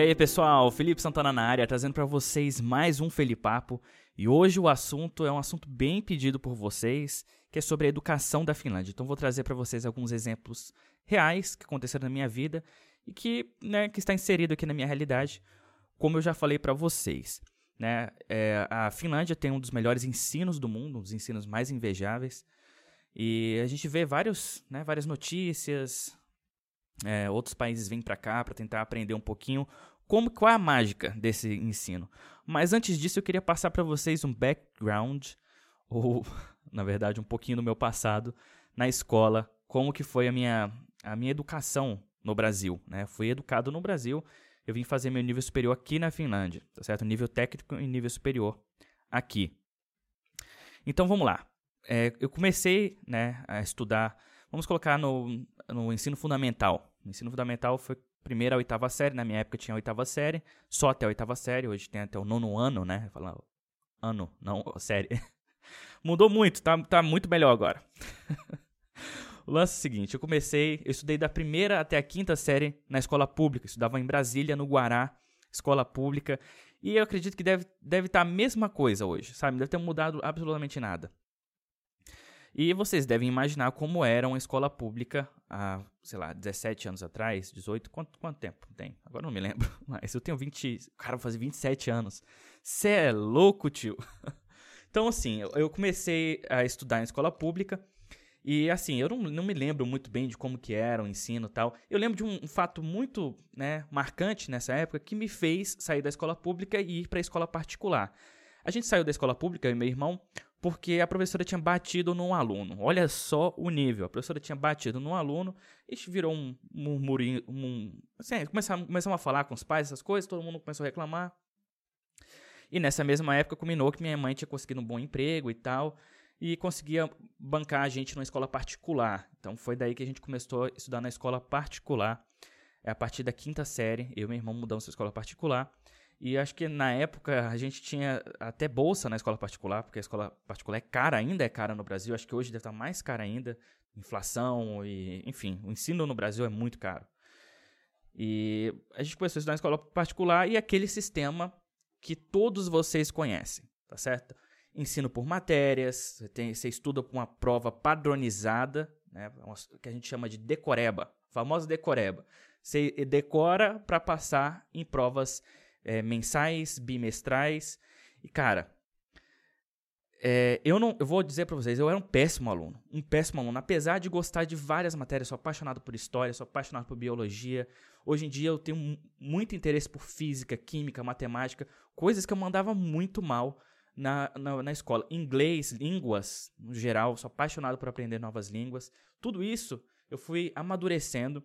aí, pessoal? Felipe Santana na área, trazendo para vocês mais um Felipapo. E hoje o assunto é um assunto bem pedido por vocês, que é sobre a educação da Finlândia. Então vou trazer para vocês alguns exemplos reais que aconteceram na minha vida e que, né, que está inserido aqui na minha realidade, como eu já falei para vocês. Né? É, a Finlândia tem um dos melhores ensinos do mundo, um dos ensinos mais invejáveis. E a gente vê vários, né, várias notícias, é, outros países vêm para cá para tentar aprender um pouquinho como qual é a mágica desse ensino. Mas antes disso, eu queria passar para vocês um background ou na verdade um pouquinho do meu passado na escola, como que foi a minha a minha educação no Brasil, né? Fui educado no Brasil, eu vim fazer meu nível superior aqui na Finlândia, tá certo? Nível técnico e nível superior aqui. Então vamos lá. É, eu comecei, né, a estudar, vamos colocar no, no ensino fundamental, o ensino fundamental foi primeira a oitava série, na minha época tinha a oitava série, só até a oitava série, hoje tem até o nono ano, né? Falar ano, não série. Mudou muito, tá, tá muito melhor agora. o lance é o seguinte, eu comecei, eu estudei da primeira até a quinta série na escola pública, estudava em Brasília, no Guará, escola pública, e eu acredito que deve, deve estar tá a mesma coisa hoje, sabe? Deve ter mudado absolutamente nada. E vocês devem imaginar como era uma escola pública há, sei lá, 17 anos atrás, 18, quanto, quanto tempo tem? Agora não me lembro, mas eu tenho 20, cara, vou fazer 27 anos. Cê é louco, tio. Então, assim, eu comecei a estudar em escola pública e, assim, eu não, não me lembro muito bem de como que era o ensino e tal. Eu lembro de um, um fato muito, né, marcante nessa época que me fez sair da escola pública e ir para a escola particular. A gente saiu da escola pública, eu e meu irmão, porque a professora tinha batido num aluno. Olha só o nível. A professora tinha batido num aluno e virou um murmurinho. Um, assim, começamos, a falar com os pais, essas coisas, todo mundo começou a reclamar. E nessa mesma época combinou que minha mãe tinha conseguido um bom emprego e tal, e conseguia bancar a gente numa escola particular. Então foi daí que a gente começou a estudar na escola particular. É a partir da quinta série, eu e meu irmão mudamos para escola particular. E acho que na época a gente tinha até bolsa na escola particular, porque a escola particular é cara, ainda é cara no Brasil. Acho que hoje deve estar mais cara ainda. Inflação e, enfim, o ensino no Brasil é muito caro. E a gente começou a estudar na escola particular e aquele sistema que todos vocês conhecem, tá certo? Ensino por matérias, você, tem, você estuda com uma prova padronizada, né, que a gente chama de decoreba, famosa decoreba. Você decora para passar em provas é, mensais, bimestrais. E, cara, é, eu não, eu vou dizer para vocês, eu era um péssimo aluno, um péssimo aluno. Apesar de gostar de várias matérias, sou apaixonado por história, sou apaixonado por biologia. Hoje em dia eu tenho muito interesse por física, química, matemática, coisas que eu mandava muito mal na, na, na escola. Inglês, línguas, no geral, sou apaixonado por aprender novas línguas. Tudo isso eu fui amadurecendo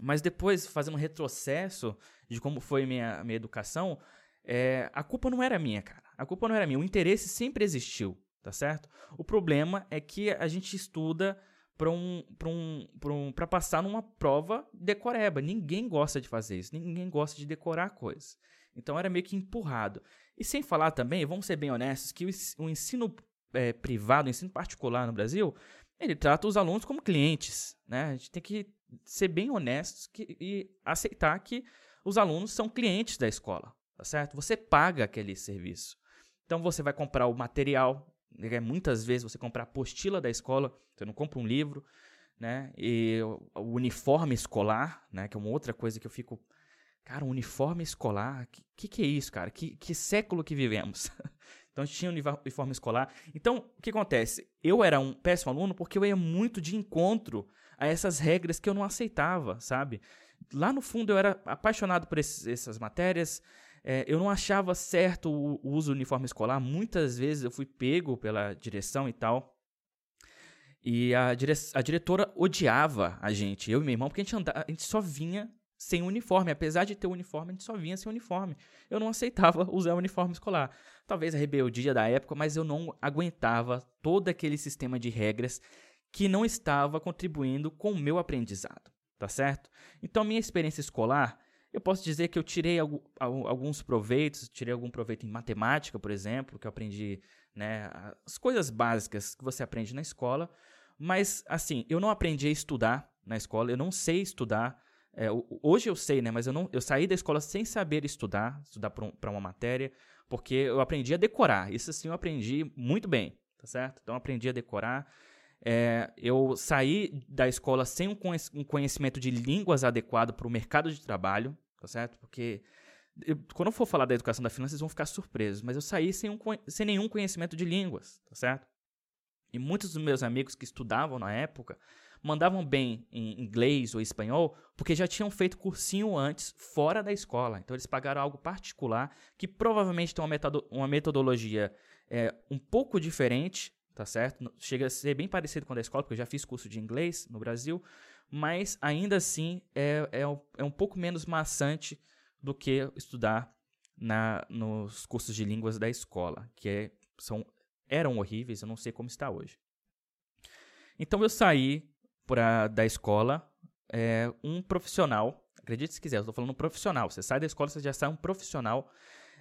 mas depois, fazendo um retrocesso de como foi minha, minha educação, é, a culpa não era minha, cara. A culpa não era minha. O interesse sempre existiu, tá certo? O problema é que a gente estuda para um, um, um, passar numa prova decoreba. Ninguém gosta de fazer isso. Ninguém gosta de decorar coisas. Então era meio que empurrado. E sem falar também, vamos ser bem honestos, que o, ensino é, privado, o ensino particular no Brasil, ele trata os alunos como clientes. Né? A gente tem que ser bem honestos que, e aceitar que os alunos são clientes da escola, tá certo? Você paga aquele serviço. Então você vai comprar o material, né? muitas vezes você compra a apostila da escola, você não compra um livro, né? E o uniforme escolar, né? Que é uma outra coisa que eu fico, cara, um uniforme escolar, que que, é isso, cara? Que, que século que vivemos? Então a gente tinha uniforme escolar. Então, o que acontece? Eu era um péssimo aluno porque eu ia muito de encontro a essas regras que eu não aceitava, sabe? Lá no fundo eu era apaixonado por esses, essas matérias, é, eu não achava certo o, o uso do uniforme escolar. Muitas vezes eu fui pego pela direção e tal. E a, dire a diretora odiava a gente, eu e meu irmão, porque a gente, andava, a gente só vinha sem uniforme. Apesar de ter uniforme, a gente só vinha sem uniforme. Eu não aceitava usar o uniforme escolar. Talvez a rebeldia da época, mas eu não aguentava todo aquele sistema de regras que não estava contribuindo com o meu aprendizado, tá certo? Então, minha experiência escolar, eu posso dizer que eu tirei alguns proveitos, tirei algum proveito em matemática, por exemplo, que eu aprendi, né, as coisas básicas que você aprende na escola, mas, assim, eu não aprendi a estudar na escola, eu não sei estudar, É, hoje eu sei, né? Mas eu, não, eu saí da escola sem saber estudar, estudar para uma matéria, porque eu aprendi a decorar. Isso sim eu aprendi muito bem, tá certo? Então eu aprendi a decorar. É, eu saí da escola sem um conhecimento de línguas adequado para o mercado de trabalho, tá certo? Porque eu, quando eu for falar da educação da finança, vocês vão ficar surpresos, mas eu saí sem, um, sem nenhum conhecimento de línguas, tá certo? E muitos dos meus amigos que estudavam na época mandavam bem em inglês ou espanhol porque já tinham feito cursinho antes fora da escola. Então eles pagaram algo particular que provavelmente tem uma, metodo uma metodologia é, um pouco diferente, tá certo? Chega a ser bem parecido com a da escola, porque eu já fiz curso de inglês no Brasil, mas ainda assim é, é, é um pouco menos maçante do que estudar na, nos cursos de línguas da escola, que é, são, eram horríveis, eu não sei como está hoje. Então eu saí pra, da escola é, um profissional, acredite se quiser, eu estou falando um profissional. Você sai da escola, você já sai um profissional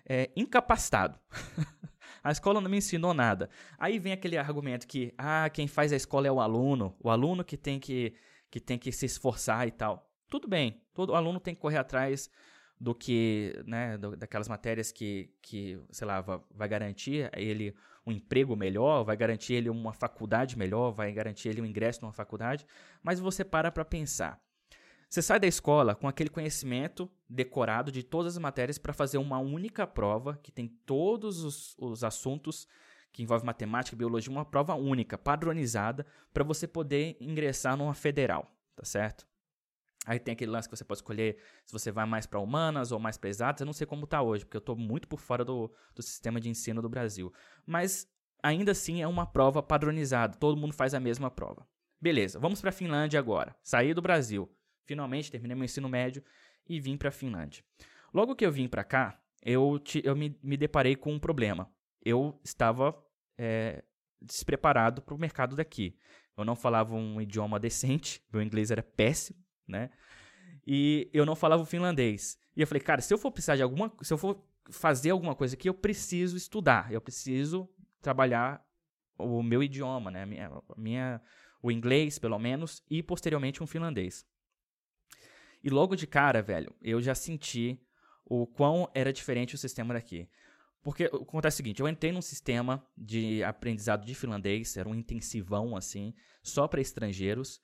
é, incapacitado. a escola não me ensinou nada. Aí vem aquele argumento que, ah, quem faz a escola é o aluno, o aluno que tem que, que, tem que se esforçar e tal. Tudo bem, todo aluno tem que correr atrás do que, né, daquelas matérias que, que, sei lá, vai, vai garantir ele um emprego melhor, vai garantir ele uma faculdade melhor, vai garantir ele um ingresso numa faculdade, mas você para para pensar. Você sai da escola com aquele conhecimento decorado de todas as matérias para fazer uma única prova que tem todos os, os assuntos que envolve matemática, biologia, uma prova única, padronizada, para você poder ingressar numa federal, tá certo? Aí tem aquele lance que você pode escolher se você vai mais para humanas ou mais para exatas. Eu não sei como está hoje, porque eu estou muito por fora do, do sistema de ensino do Brasil. Mas ainda assim é uma prova padronizada, todo mundo faz a mesma prova. Beleza, vamos para a Finlândia agora. Saí do Brasil, finalmente terminei meu ensino médio e vim para a Finlândia. Logo que eu vim para cá, eu, te, eu me, me, deparei com um problema. Eu estava é, despreparado para o mercado daqui. Eu não falava um idioma decente, meu inglês era péssimo né? E eu não falava o finlandês. E eu falei, cara, se eu for precisar de alguma, se eu for fazer alguma coisa aqui, eu preciso estudar, eu preciso trabalhar o meu idioma, né? Minha, minha, o inglês, pelo menos, e posteriormente um finlandês. E logo de cara, velho, eu já senti o quão era diferente o sistema daqui. Porque acontece o seguinte, eu entrei num sistema de aprendizado de finlandês, era um intensivão assim, só para estrangeiros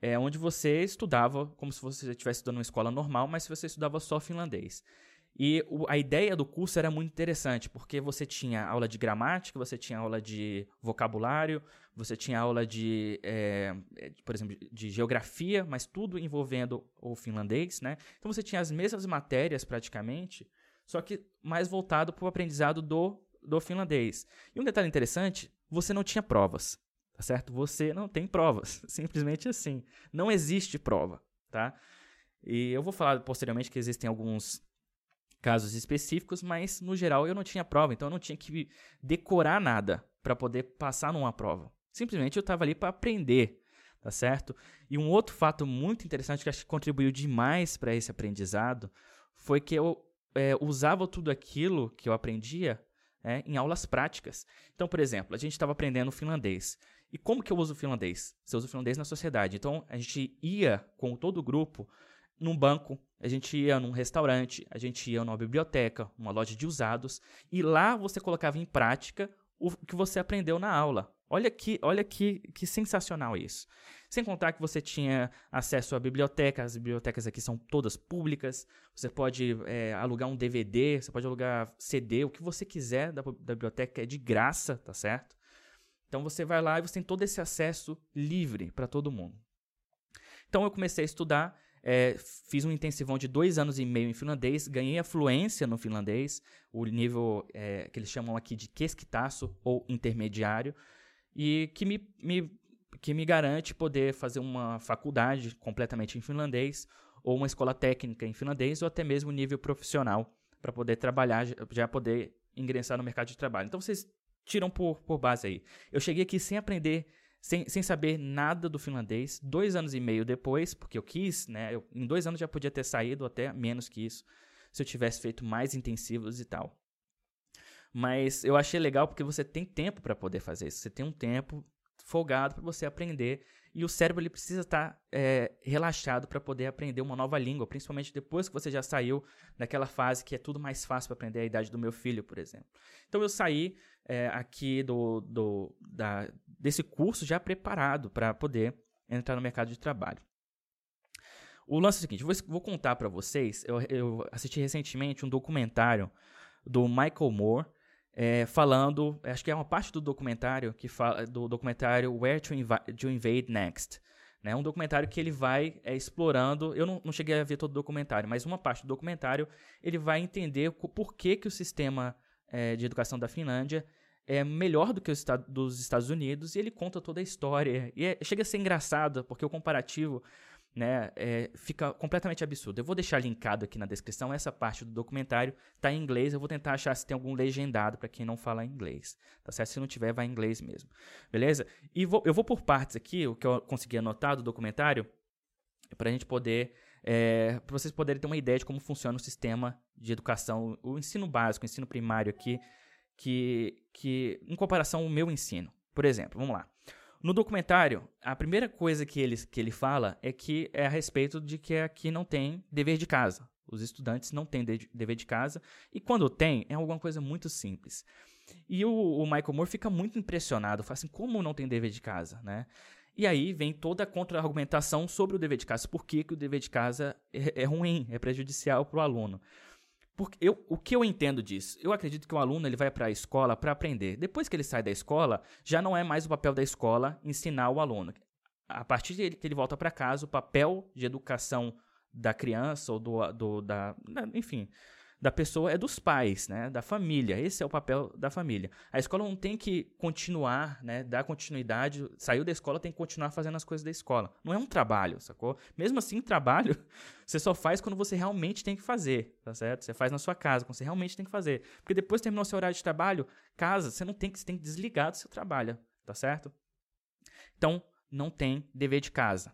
é, onde você estudava como se você estivesse estudando uma escola normal, mas você estudava só finlandês. E o, a ideia do curso era muito interessante, porque você tinha aula de gramática, você tinha aula de vocabulário, você tinha aula de, é, por exemplo, de geografia, mas tudo envolvendo o finlandês, né? Então você tinha as mesmas matérias praticamente, só que mais voltado para o aprendizado do, do finlandês. E um detalhe interessante, você não tinha provas tá certo? Você não tem provas, simplesmente assim. Não existe prova, tá? E eu vou falar posteriormente que existem alguns casos específicos, mas no geral eu não tinha prova, então eu não tinha que decorar nada para poder passar numa prova. Simplesmente eu estava ali para aprender, tá certo? E um outro fato muito interessante que acho que contribuiu demais para esse aprendizado foi que eu é, usava tudo aquilo que eu aprendia é, em aulas práticas. Então, por exemplo, a gente estava aprendendo finlandês. E como que eu uso o finlandês? Você usa o finlandês na sociedade. Então, a gente ia com todo o grupo num banco, a gente ia num restaurante, a gente ia numa biblioteca, uma loja de usados, e lá você colocava em prática o que você aprendeu na aula. Olha que, olha que, que sensacional isso. Sem contar que você tinha acesso à biblioteca, as bibliotecas aqui são todas públicas. Você pode é, alugar um DVD, você pode alugar CD, o que você quiser da, da biblioteca é de graça, tá certo? Então você vai lá e você tem todo esse acesso livre para todo mundo. Então eu comecei a estudar, é, fiz um intensivão de dois anos e meio em finlandês, ganhei a fluência no finlandês, o nível é, que eles chamam aqui de quesquitaço ou intermediário, e que me, me, que me garante poder fazer uma faculdade completamente em finlandês, ou uma escola técnica em finlandês, ou até mesmo nível profissional, para poder trabalhar, já poder ingressar no mercado de trabalho. Então vocês tiram por, por base aí. Eu cheguei aqui sem aprender, sem, sem saber nada do finlandês, dois anos e meio depois, porque eu quis, né? Eu, em dois anos já podia ter saído, até menos que isso, se eu tivesse feito mais intensivos e tal. Mas eu achei legal porque você tem tempo para poder fazer isso. Você tem um tempo, folgado para você aprender. E o cérebro ele precisa estar tá, é, relaxado para poder aprender uma nova língua, principalmente depois que você já saiu daquela fase que é tudo mais fácil para aprender a idade do meu filho, por exemplo. Então eu saí é, aqui do, do, da, desse curso já preparado para poder entrar no mercado de trabalho. O lance é o seguinte, vou, vou contar para vocês. Eu, eu, assisti recentemente um documentário do Michael Moore é, falando, acho que é uma parte do documentário que fala do documentário Where to, Invi to Invade Next. Né? Um documentário que ele vai é, explorando. Eu não, não, cheguei a ver todo o documentário, mas uma parte do documentário ele vai entender por que, que o sistema é, de educação da Finlândia é melhor do que o estado, dos Estados Unidos e ele conta toda a história. E é, chega a ser engraçado, porque o comparativo né, é, fica completamente absurdo. Eu vou deixar linkado aqui na descrição essa parte do documentário, tá em inglês, eu vou tentar achar se tem algum legendado para quem não fala inglês, tá certo? Se não tiver, vai em inglês mesmo, beleza? E vou, eu vou por partes aqui, o que eu consegui anotar do documentário, para a gente poder, é, para vocês poderem ter uma ideia de como funciona o sistema de educação, o ensino básico, o ensino primário aqui, que, que em comparação ao meu ensino. Por exemplo, vamos lá. No documentário, a primeira coisa que ele, que ele fala é que é a respeito de que aqui não tem dever de casa. Os estudantes não têm de, dever de casa. E quando tem, é alguma coisa muito simples. E o, o Michael Moore fica muito impressionado. Fala assim, como não tem dever de casa, né? E aí vem toda a contra-argumentação sobre o dever de casa. Por que, que o dever de casa é, é ruim, é prejudicial para o aluno. Porque eu, o que eu entendo disso? Eu acredito que o aluno ele vai para a escola para aprender. Depois que ele sai da escola, já não é mais o papel da escola ensinar o aluno. A partir de que ele volta para casa, o papel de educação da criança ou do, do da, enfim, da pessoa é dos pais, né? Da família. Esse é o papel da família. A escola não tem que continuar, né? Dar continuidade. Saiu da escola, tem que continuar fazendo as coisas da escola. Não é um trabalho, sacou? Mesmo assim, trabalho você só faz quando você realmente tem que fazer, tá certo? Você faz na sua casa, quando você realmente tem que fazer. Porque depois terminou seu horário de trabalho, casa, você não tem que, você tem que desligar do seu trabalho, tá certo? Então, não tem dever de casa.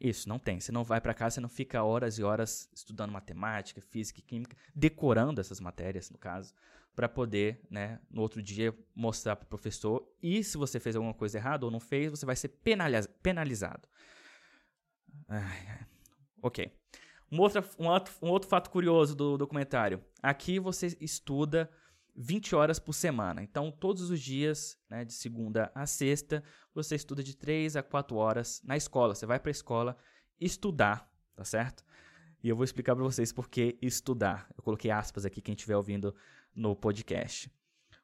Isso, não tem. Você não vai para casa, você não fica horas e horas estudando matemática, física e química, decorando essas matérias, no caso, para poder, né, no outro dia mostrar para o professor. E se você fez alguma coisa errada ou não fez, você vai ser penalizado. Ok. Um, outro, um outro fato curioso do documentário. Aqui você estuda 20 horas por semana. Então, todos os dias, né, de segunda a sexta, você estuda de 3 a 4 horas na escola. Você vai para a escola estudar, tá certo? E eu vou explicar para vocês por que estudar. Eu coloquei aspas aqui quem estiver ouvindo no podcast.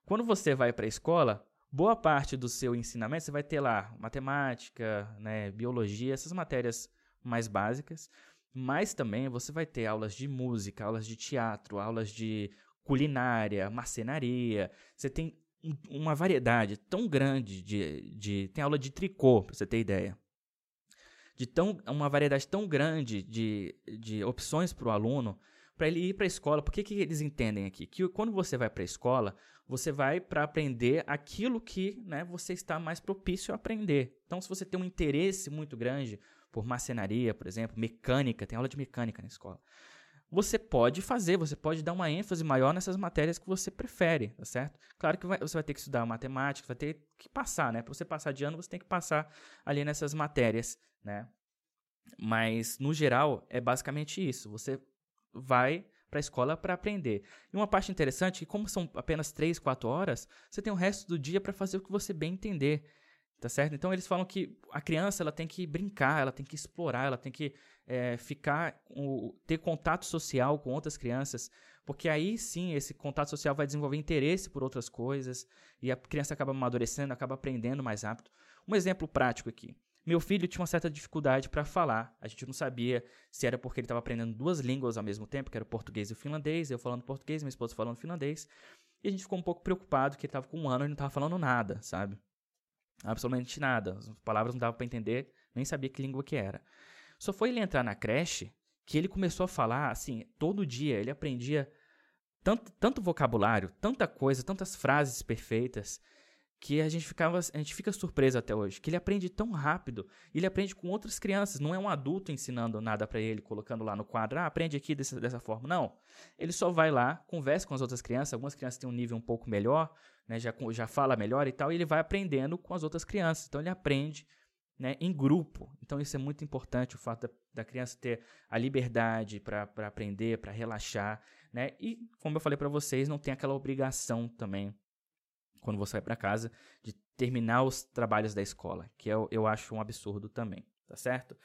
Quando você vai para a escola, boa parte do seu ensinamento você vai ter lá matemática, né, biologia, essas matérias mais básicas, mas também você vai ter aulas de música, aulas de teatro, aulas de culinária, marcenaria. Você tem uma variedade tão grande de, de tem aula de tricô, para você ter ideia. De tão, uma variedade tão grande de, de opções para o aluno, para ele ir para a escola. Por que, que eles entendem aqui? Que quando você vai para a escola, você vai para aprender aquilo que né, você está mais propício a aprender. Então, se você tem um interesse muito grande por marcenaria, por exemplo, mecânica, tem aula de mecânica na escola você pode fazer, você pode dar uma ênfase maior nessas matérias que você prefere, tá certo? Claro que vai, você vai ter que estudar matemática, vai ter que passar, né? Para você passar de ano, você tem que passar ali nessas matérias, né? Mas, no geral, é basicamente isso. Você vai para a escola para aprender. E uma parte interessante é que, como são apenas 3, 4 horas, você tem o resto do dia para fazer o que você bem entender. Tá certo? Então eles falam que a criança ela tem que brincar, ela tem que explorar, ela tem que é, ficar, ter contato social com outras crianças, porque aí sim esse contato social vai desenvolver interesse por outras coisas e a criança acaba amadurecendo, acaba aprendendo mais rápido. Um exemplo prático aqui. Meu filho tinha uma certa dificuldade para falar. A gente não sabia se era porque ele estava aprendendo duas línguas ao mesmo tempo, que era o português e o finlandês, eu falando português, minha esposa falando finlandês. E a gente ficou um pouco preocupado que ele estava com um ano e não estava falando nada, sabe? Absolutamente nada. As palavras não dava para entender, nem sabia que língua que era. Só foi ele entrar na creche que ele começou a falar, assim, todo dia ele aprendia tanto, tanto vocabulário, tanta coisa, tantas frases perfeitas, que a gente ficava, a gente fica surpreso até hoje, que ele aprende tão rápido, ele aprende com outras crianças, não é um adulto ensinando nada para ele, colocando lá no quadro, ah, aprende aqui dessa, dessa forma, não. Ele só vai lá, conversa com as outras crianças, algumas crianças têm um nível um pouco melhor, né, já, já fala melhor e tal, e ele vai aprendendo com as outras crianças, então ele aprende né, em grupo. Então isso é muito importante, o fato da, da criança ter a liberdade para aprender, para relaxar, né, e como eu falei para vocês, não tem aquela obrigação também quando você vai para casa, de terminar os trabalhos da escola, que eu, eu acho um absurdo também, tá certo?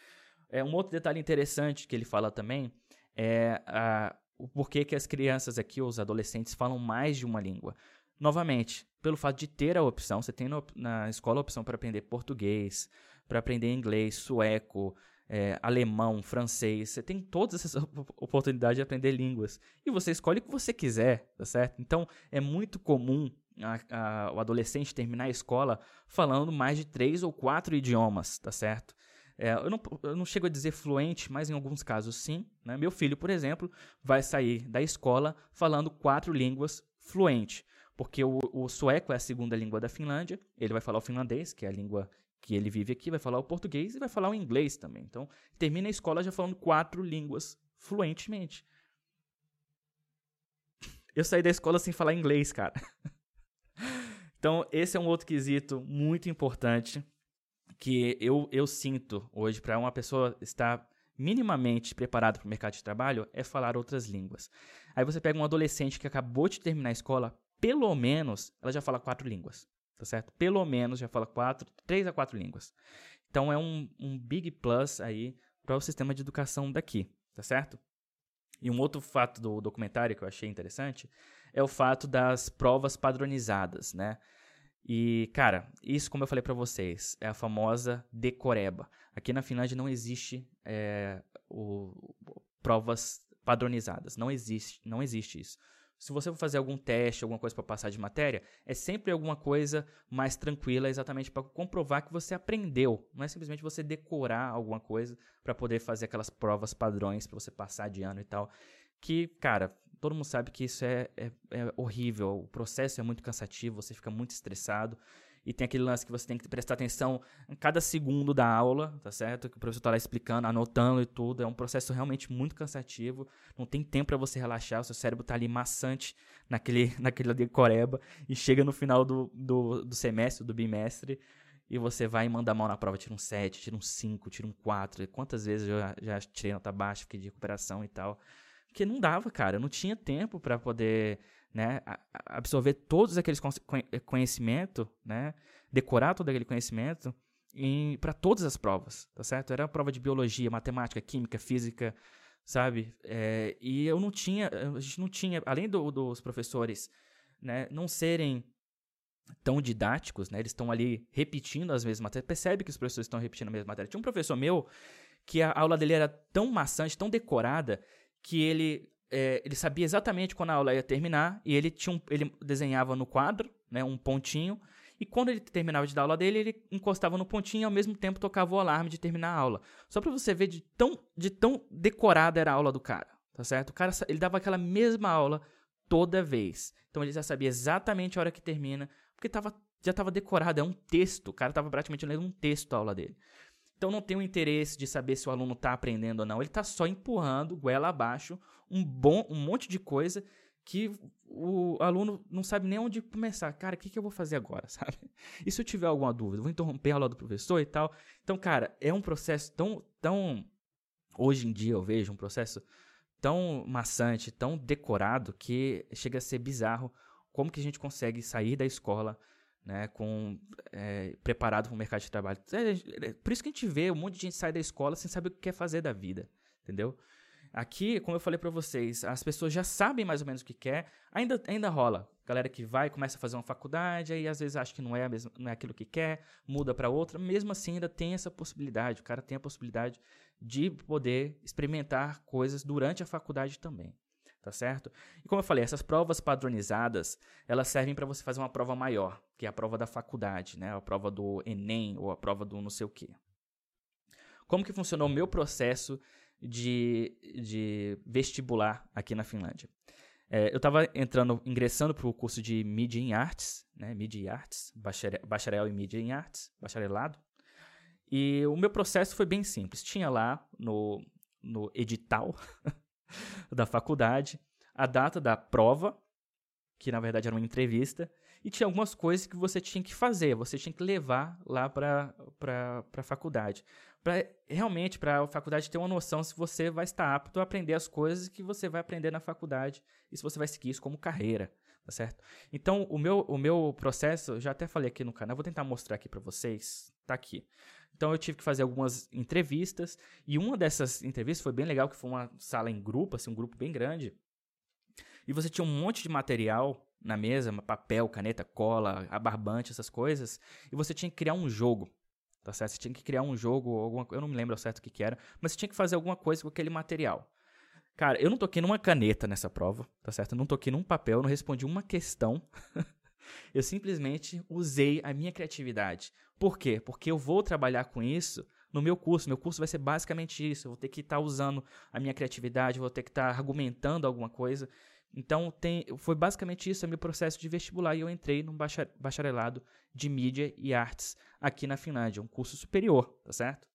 É, um outro detalhe interessante que ele fala também é a, o porquê que as crianças aqui, os adolescentes, falam mais de uma língua. Novamente, pelo fato de ter a opção, você tem no, na escola a opção para aprender português, para aprender inglês, sueco, é, alemão, francês, você tem todas essas oportunidades de aprender línguas. E você escolhe o que você quiser, tá certo? Então, é muito comum a, a, o adolescente terminar a escola falando mais de três ou quatro idiomas, tá certo? É, eu, não, eu, não, chego a dizer fluente, mas em alguns casos sim. Né? Meu filho, por exemplo, vai sair da escola falando quatro línguas fluente, porque o, o, sueco é a segunda língua da Finlândia, ele vai falar o finlandês, que é a língua que ele vive aqui, vai falar o português e vai falar o inglês também. Então, termina a escola já falando quatro línguas fluentemente. Eu saí da escola sem falar inglês, cara. Então, esse é um outro quesito muito importante que eu, eu sinto hoje para uma pessoa estar minimamente preparada para o mercado de trabalho é falar outras línguas. Aí você pega um adolescente que acabou de terminar a escola, pelo menos ela já fala quatro línguas, tá certo? Pelo menos já fala quatro, três a quatro línguas. Então é um, um big plus aí para o sistema de educação daqui, tá certo? E um outro fato do documentário que eu achei interessante é o fato das provas padronizadas, né? E, cara, isso, como eu falei para vocês, é a famosa decoreba. Aqui na Finlândia não existe é, o, provas padronizadas. Não existe, não existe isso. Se você for fazer algum teste, alguma coisa para passar de matéria, é sempre alguma coisa mais tranquila, exatamente para comprovar que você aprendeu. Não é simplesmente você decorar alguma coisa para poder fazer aquelas provas padrões para você passar de ano e tal. Que, cara, todo mundo sabe que isso é, é, é, horrível, o processo é muito cansativo, você fica muito estressado. E tem aquele lance que você tem que prestar atenção em cada segundo da aula, tá certo? Que o professor está lá explicando, anotando e tudo. É um processo realmente muito cansativo. Não tem tempo para você relaxar. O seu cérebro está ali maçante naquele, naquele decoreba. E chega no final do, do, do semestre, do bimestre, e você vai e manda mal na prova, tira um 7, tira um 5, tira um 4. Quantas vezes eu já, já tirei nota baixa, fiquei de recuperação e tal. Porque não dava, cara. Eu não tinha tempo para poder né, absorver todos aqueles conhecimento, né, decorar todo aquele conhecimento para todas as provas, tá certo? Era prova de biologia, matemática, química, física, sabe? É, e eu não tinha, a gente não tinha, além do, dos professores, né, não serem tão didáticos, né? Eles estão ali repetindo as mesmas matérias. Percebe que os professores estão repetindo a mesma matéria. Tinha um professor meu que a aula dele era tão maçante, tão decorada, que ele, é, ele sabia exatamente quando a aula ia terminar e ele, tinha um, ele desenhava no quadro né, um pontinho e quando ele terminava de dar aula dele, ele encostava no pontinho e ao mesmo tempo tocava o alarme de terminar a aula. Só para você ver de tão, de tão decorada era a aula do cara, tá certo? O cara, ele dava aquela mesma aula toda vez. Então ele já sabia exatamente a hora que termina, porque tava, já estava decorado, é um texto. O cara estava praticamente lendo um texto a aula dele. Então não tem o interesse de saber se o aluno está aprendendo ou não. Ele está só empurrando goela abaixo um bom, um monte de coisa que o aluno não sabe nem onde começar. Cara, o que, que eu vou fazer agora, sabe? E se eu tiver alguma dúvida? Vou interromper a aula do professor e tal. Então, cara, é um processo tão, tão hoje em dia eu vejo um processo tão maçante, tão decorado que chega a ser bizarro como que a gente consegue sair da escola né, com, é, preparado para o mercado de trabalho. É, é, por isso que a gente vê um monte de gente sai da escola sem saber o que quer fazer da vida, entendeu? Aqui, como eu falei para vocês, as pessoas já sabem mais ou menos o que quer, ainda, ainda rola. Galera que vai, começa a fazer uma faculdade, aí às vezes acha que não é, mesma, não é aquilo que quer, muda para outra, mesmo assim ainda tem essa possibilidade, o cara tem a possibilidade de poder experimentar coisas durante a faculdade também tá certo? E como eu falei, essas provas padronizadas, elas servem para você fazer uma prova maior, que é a prova da faculdade, né? A prova do ENEM ou a prova do não sei o quê. Como que funcionou o meu processo de, de vestibular aqui na Finlândia? É, eu estava entrando, ingressando para o curso de Media em Artes, né? Media Artes, bacharel, bacharel em Media em Artes, bacharelado. E o meu processo foi bem simples. Tinha lá no, no edital da faculdade a data da prova, que na verdade era uma entrevista, e tinha algumas coisas que você tinha que fazer, você tinha que levar lá para a faculdade. Pra, realmente, para a faculdade ter uma noção se você vai estar apto a aprender as coisas que você vai aprender na faculdade e se você vai seguir isso como carreira, tá certo? Então, o meu, o meu processo, já até falei aqui no canal, vou tentar mostrar aqui para vocês, tá aqui. Então, eu tive que fazer algumas entrevistas e uma dessas entrevistas foi bem legal, que foi uma sala em grupo, assim, um grupo bem grande, e você tinha um monte de material na mesa, papel, caneta, cola, abarbante, essas coisas, e você tinha que criar um jogo, tá certo? Você tinha que criar um jogo, alguma, eu não me lembro ao certo o que, que era, mas você tinha que fazer alguma coisa com aquele material. Cara, eu não toquei numa caneta nessa prova, tá certo? Eu não toquei num papel, eu não respondi uma questão. eu simplesmente usei a minha criatividade. Por quê? Porque eu vou trabalhar com isso no meu curso. Meu curso vai ser basicamente isso. Eu vou ter que estar tá usando a minha criatividade, vou ter que estar tá argumentando alguma coisa. Então, tem, foi basicamente isso o meu processo de vestibular e eu entrei num bacharelado de mídia e artes aqui na Finlândia, um curso superior, tá certo?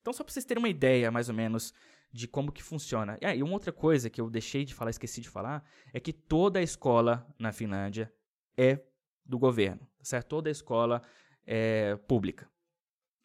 Então, só para vocês terem uma ideia, mais ou menos, de como que funciona. Ah, e uma outra coisa que eu deixei de falar, esqueci de falar, é que toda a escola na Finlândia é do governo, tá certo? Toda escola é pública.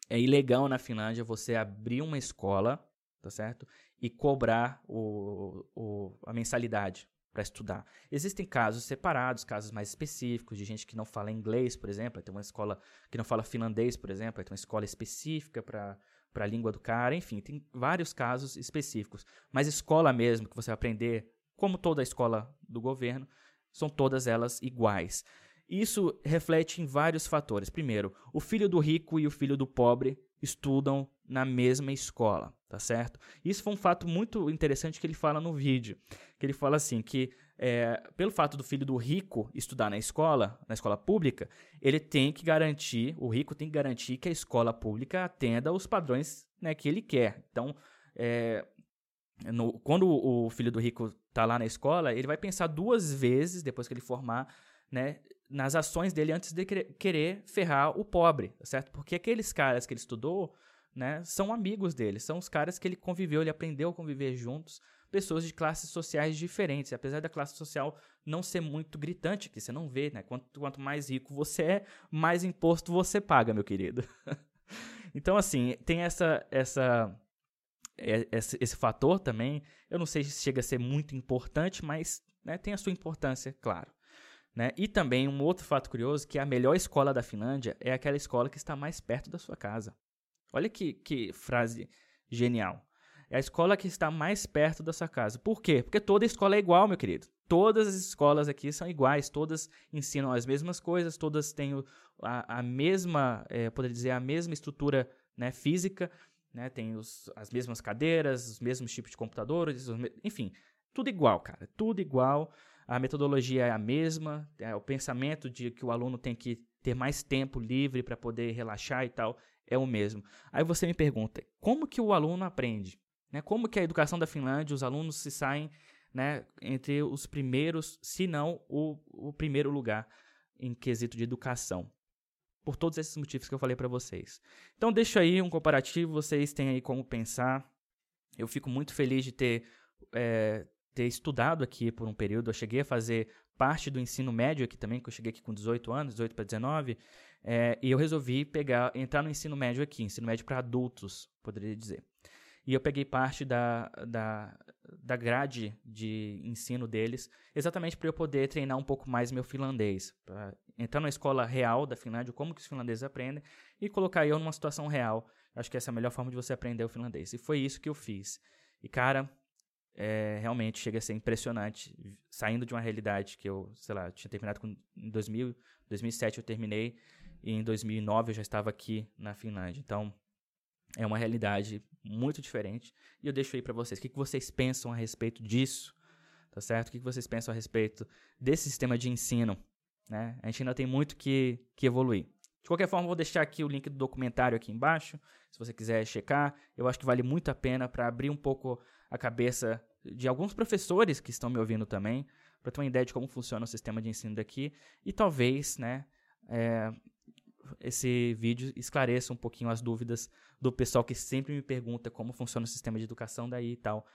É ilegal na Finlândia você abrir uma escola, tá certo? E cobrar o, o, a mensalidade para estudar. Existem casos separados, casos mais específicos, de gente que não fala inglês, por exemplo, tem uma escola que não fala finlandês, por exemplo, tem uma escola específica para para a língua do cara, enfim, tem vários casos específicos. Mas escola mesmo, que você vai aprender, como toda escola do governo, são todas elas iguais. Isso reflete em vários fatores. Primeiro, o filho do rico e o filho do pobre estudam na mesma escola, tá certo? Isso foi um fato muito interessante que ele fala no vídeo, que ele fala assim que é, pelo fato do filho do rico estudar na escola, na escola pública, ele tem que garantir, o rico tem que garantir que a escola pública atenda os padrões né, que ele quer. Então, é, no, quando o filho do rico está lá na escola, ele vai pensar duas vezes depois que ele formar, né, nas ações dele antes de querer ferrar o pobre, certo? Porque aqueles caras que ele estudou, né, são amigos dele, são os caras que ele conviveu, ele aprendeu a conviver juntos, pessoas de classes sociais diferentes. Apesar da classe social não ser muito gritante, que você não vê, né? Quanto, quanto mais rico você é, mais imposto você paga, meu querido. então, assim, tem essa, essa, é, esse, esse fator também. Eu não sei se chega a ser muito importante, mas né, tem a sua importância, claro. Né? E também um outro fato curioso, que a melhor escola da Finlândia é aquela escola que está mais perto da sua casa. Olha que, que frase genial. É a escola que está mais perto da sua casa. Por quê? Porque toda escola é igual, meu querido. Todas as escolas aqui são iguais, todas ensinam as mesmas coisas, todas têm a, a mesma, é, poderia dizer, a mesma estrutura né, física, né, tem os, as mesmas cadeiras, os mesmos tipos de computadores, enfim, tudo igual, cara, tudo igual. A metodologia é a mesma, é, o pensamento de que o aluno tem que ter mais tempo livre para poder relaxar e tal é o mesmo. Aí você me pergunta, como que o aluno aprende? Né? Como que a educação da Finlândia, os alunos se saem né, entre os primeiros, se não o, o primeiro lugar em quesito de educação? Por todos esses motivos que eu falei para vocês. Então deixa aí um comparativo, vocês têm aí como pensar. Eu fico muito feliz de ter, é, ter estudado aqui por um período. Eu cheguei a fazer parte do ensino médio aqui também, que eu cheguei aqui com 18 anos, 18 para 19, é, e eu resolvi pegar, entrar no ensino médio aqui, ensino médio para adultos, poderia dizer. E eu peguei parte da, da, da grade de ensino deles, exatamente para eu poder treinar um pouco mais meu finlandês. Para entrar na escola real da Finlândia, como que os finlandeses aprendem, e colocar eu numa situação real. Acho que essa é a melhor forma de você aprender o finlandês. E foi isso que eu fiz. E, cara, é, realmente chega a ser impressionante. Saindo de uma realidade que eu, sei lá, tinha terminado com, em 2000, 2007 eu terminei, e em 2009 eu já estava aqui na Finlândia. Então, é uma realidade muito diferente. E eu deixo aí para vocês. O que, que vocês pensam a respeito disso? Tá certo? O que, que vocês pensam a respeito desse sistema de ensino? Né? A gente ainda tem muito que, que evoluir. De qualquer forma, vou deixar aqui o link do documentário aqui embaixo, se você quiser checar. Eu acho que vale muito a pena para abrir um pouco a cabeça de alguns professores que estão me ouvindo também, para ter uma ideia de como funciona o sistema de ensino daqui e talvez, né, é, esse vídeo esclareça um pouquinho as dúvidas do pessoal que sempre me pergunta como funciona o sistema de educação daí e tal.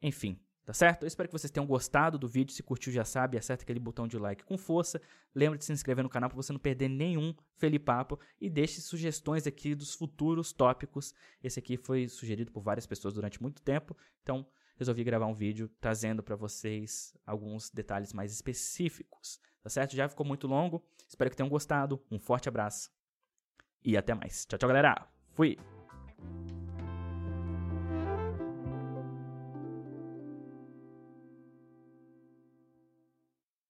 Enfim, Tá certo? Eu espero que vocês tenham gostado do vídeo. Se curtiu, já sabe, acerta aquele botão de like com força. Lembra de se inscrever no canal para você não perder nenhum Felipapo. E deixe sugestões aqui dos futuros tópicos. Esse aqui foi sugerido por várias pessoas durante muito tempo. Então, resolvi gravar um vídeo trazendo para vocês alguns detalhes mais específicos. Tá certo? Já ficou muito longo. Espero que tenham gostado. Um forte abraço. E até mais. Tchau, tchau, galera. Fui!